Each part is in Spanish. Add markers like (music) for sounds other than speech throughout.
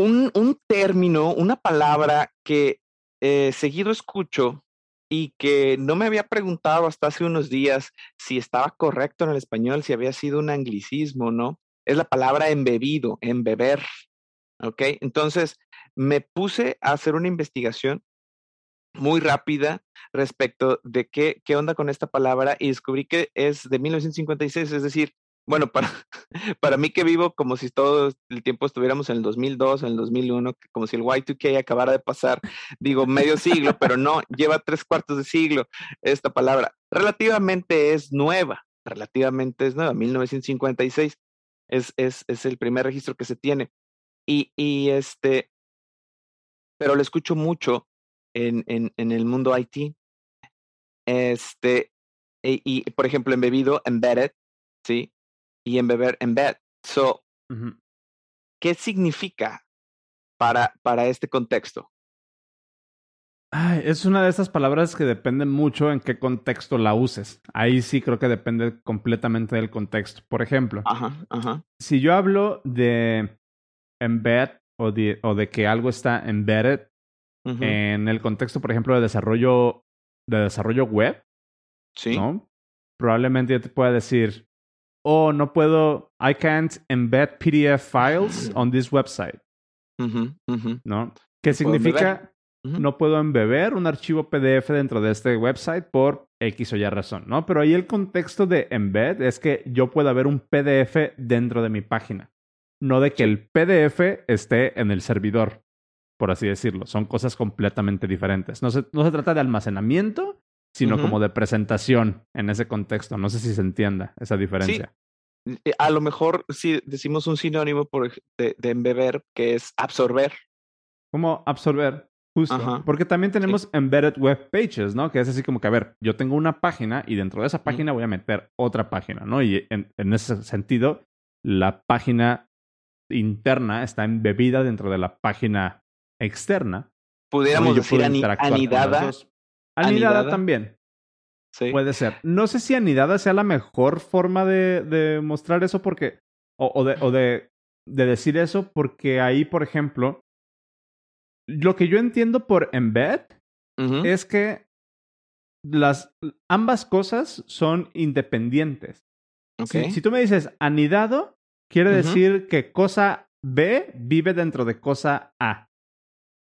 un, un término, una palabra que eh, seguido escucho y que no me había preguntado hasta hace unos días si estaba correcto en el español, si había sido un anglicismo, ¿no? Es la palabra embebido, embeber. ¿Ok? Entonces, me puse a hacer una investigación muy rápida respecto de qué, qué onda con esta palabra y descubrí que es de 1956, es decir, bueno, para, (laughs) para mí que vivo como si todo el tiempo estuviéramos en el 2002, en el 2001, como si el Y2K acabara de pasar, digo, medio siglo, pero no, lleva tres cuartos de siglo esta palabra. Relativamente es nueva, relativamente es nueva, 1956 es, es, es el primer registro que se tiene. Y, y este, pero lo escucho mucho en, en, en el mundo IT. Este, y, y, por ejemplo, embebido, embedded, ¿sí? Y embeber, embed. So, ¿qué significa para, para este contexto? Ay, es una de esas palabras que depende mucho en qué contexto la uses. Ahí sí creo que depende completamente del contexto. Por ejemplo, ajá, ajá. si yo hablo de embed o de, o de que algo está embedded uh -huh. en el contexto, por ejemplo, de desarrollo, de desarrollo web, sí. ¿no? Probablemente yo te pueda decir, oh, no puedo, I can't embed PDF files on this website. Uh -huh, ¿No? ¿Qué significa? No puedo embeber un archivo PDF dentro de este website por X o Y razón, ¿no? Pero ahí el contexto de embed es que yo pueda ver un PDF dentro de mi página. No de que el PDF esté en el servidor, por así decirlo. Son cosas completamente diferentes. No se, no se trata de almacenamiento, sino uh -huh. como de presentación en ese contexto. No sé si se entienda esa diferencia. Sí. A lo mejor si decimos un sinónimo por, de, de embeber, que es absorber. ¿Cómo absorber? Justo. Ajá. Porque también tenemos sí. embedded web pages, ¿no? Que es así como que, a ver, yo tengo una página y dentro de esa página voy a meter otra página, ¿no? Y en, en ese sentido, la página interna está embebida dentro de la página externa. Pudiéramos decir ani anidada. Anidada, anidada también. Sí. Puede ser. No sé si anidada sea la mejor forma de, de mostrar eso porque. O, o, de, o de, de decir eso, porque ahí, por ejemplo, lo que yo entiendo por embed uh -huh. es que las ambas cosas son independientes. Okay. Si, si, tú me dices anidado, quiere uh -huh. decir que cosa B vive dentro de cosa A.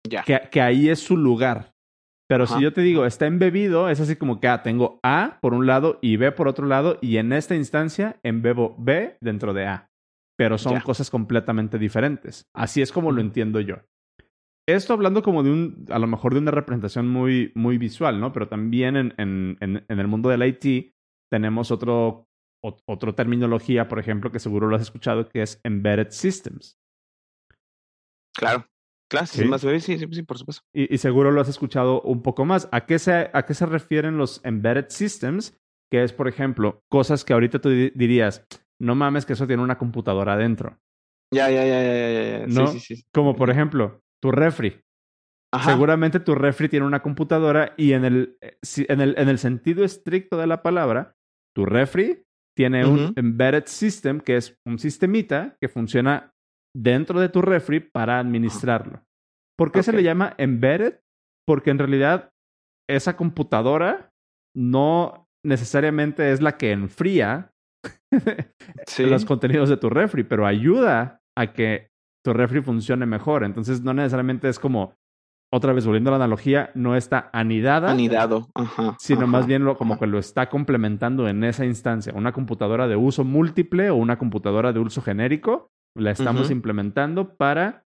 Ya. Que, que, ahí es su lugar. Pero Ajá. si yo te digo está embebido, es así como que ah, tengo A por un lado y B por otro lado, y en esta instancia embebo B dentro de A. Pero son ya. cosas completamente diferentes. Así es como lo entiendo yo esto hablando como de un, a lo mejor de una representación muy, muy visual, ¿no? Pero también en, en, en, en el mundo del IT tenemos otro, o, otro terminología, por ejemplo, que seguro lo has escuchado, que es Embedded Systems. Claro, claro, sí, más sí, sí, sí, por supuesto. Y, y, seguro lo has escuchado un poco más. ¿A qué, se, ¿A qué se refieren los Embedded Systems? Que es, por ejemplo, cosas que ahorita tú dirías, no mames que eso tiene una computadora adentro. Ya, ya, ya, ya, ya, ya. ¿No? Sí, sí, sí. Como por ejemplo, tu refri. Ajá. Seguramente tu refri tiene una computadora y en el, en, el, en el sentido estricto de la palabra, tu refri tiene uh -huh. un embedded system, que es un sistemita que funciona dentro de tu refri para administrarlo. ¿Por qué okay. se le llama embedded? Porque en realidad esa computadora no necesariamente es la que enfría sí. los contenidos de tu refri, pero ayuda a que tu refri funcione mejor. Entonces, no necesariamente es como, otra vez volviendo a la analogía, no está anidada. Anidado, ajá, Sino ajá, más bien lo, como que lo está complementando en esa instancia. Una computadora de uso múltiple o una computadora de uso genérico, la estamos uh -huh. implementando para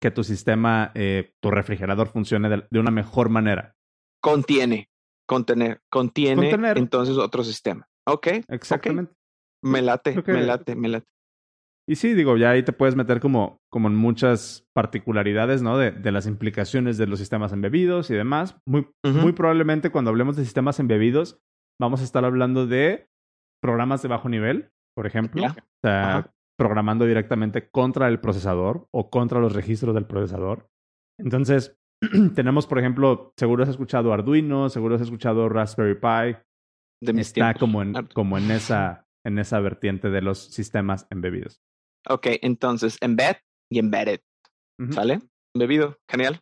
que tu sistema, eh, tu refrigerador funcione de, de, una mejor manera. Contiene, contener, contiene Contener. entonces otro sistema. Ok. Exactamente. Okay. Me late, okay. me late, me late. Y sí, digo, ya ahí te puedes meter como, como en muchas particularidades, ¿no? De, de las implicaciones de los sistemas embebidos y demás. Muy, uh -huh. muy probablemente cuando hablemos de sistemas embebidos, vamos a estar hablando de programas de bajo nivel, por ejemplo. Yeah. O sea. Programando directamente contra el procesador o contra los registros del procesador. Entonces, (clears throat) tenemos, por ejemplo, seguro has escuchado Arduino, seguro has escuchado Raspberry Pi. De Está como en, como en esa, en esa vertiente de los sistemas embebidos. Ok, entonces embed y embedded. ¿Sale? Bebido. Genial.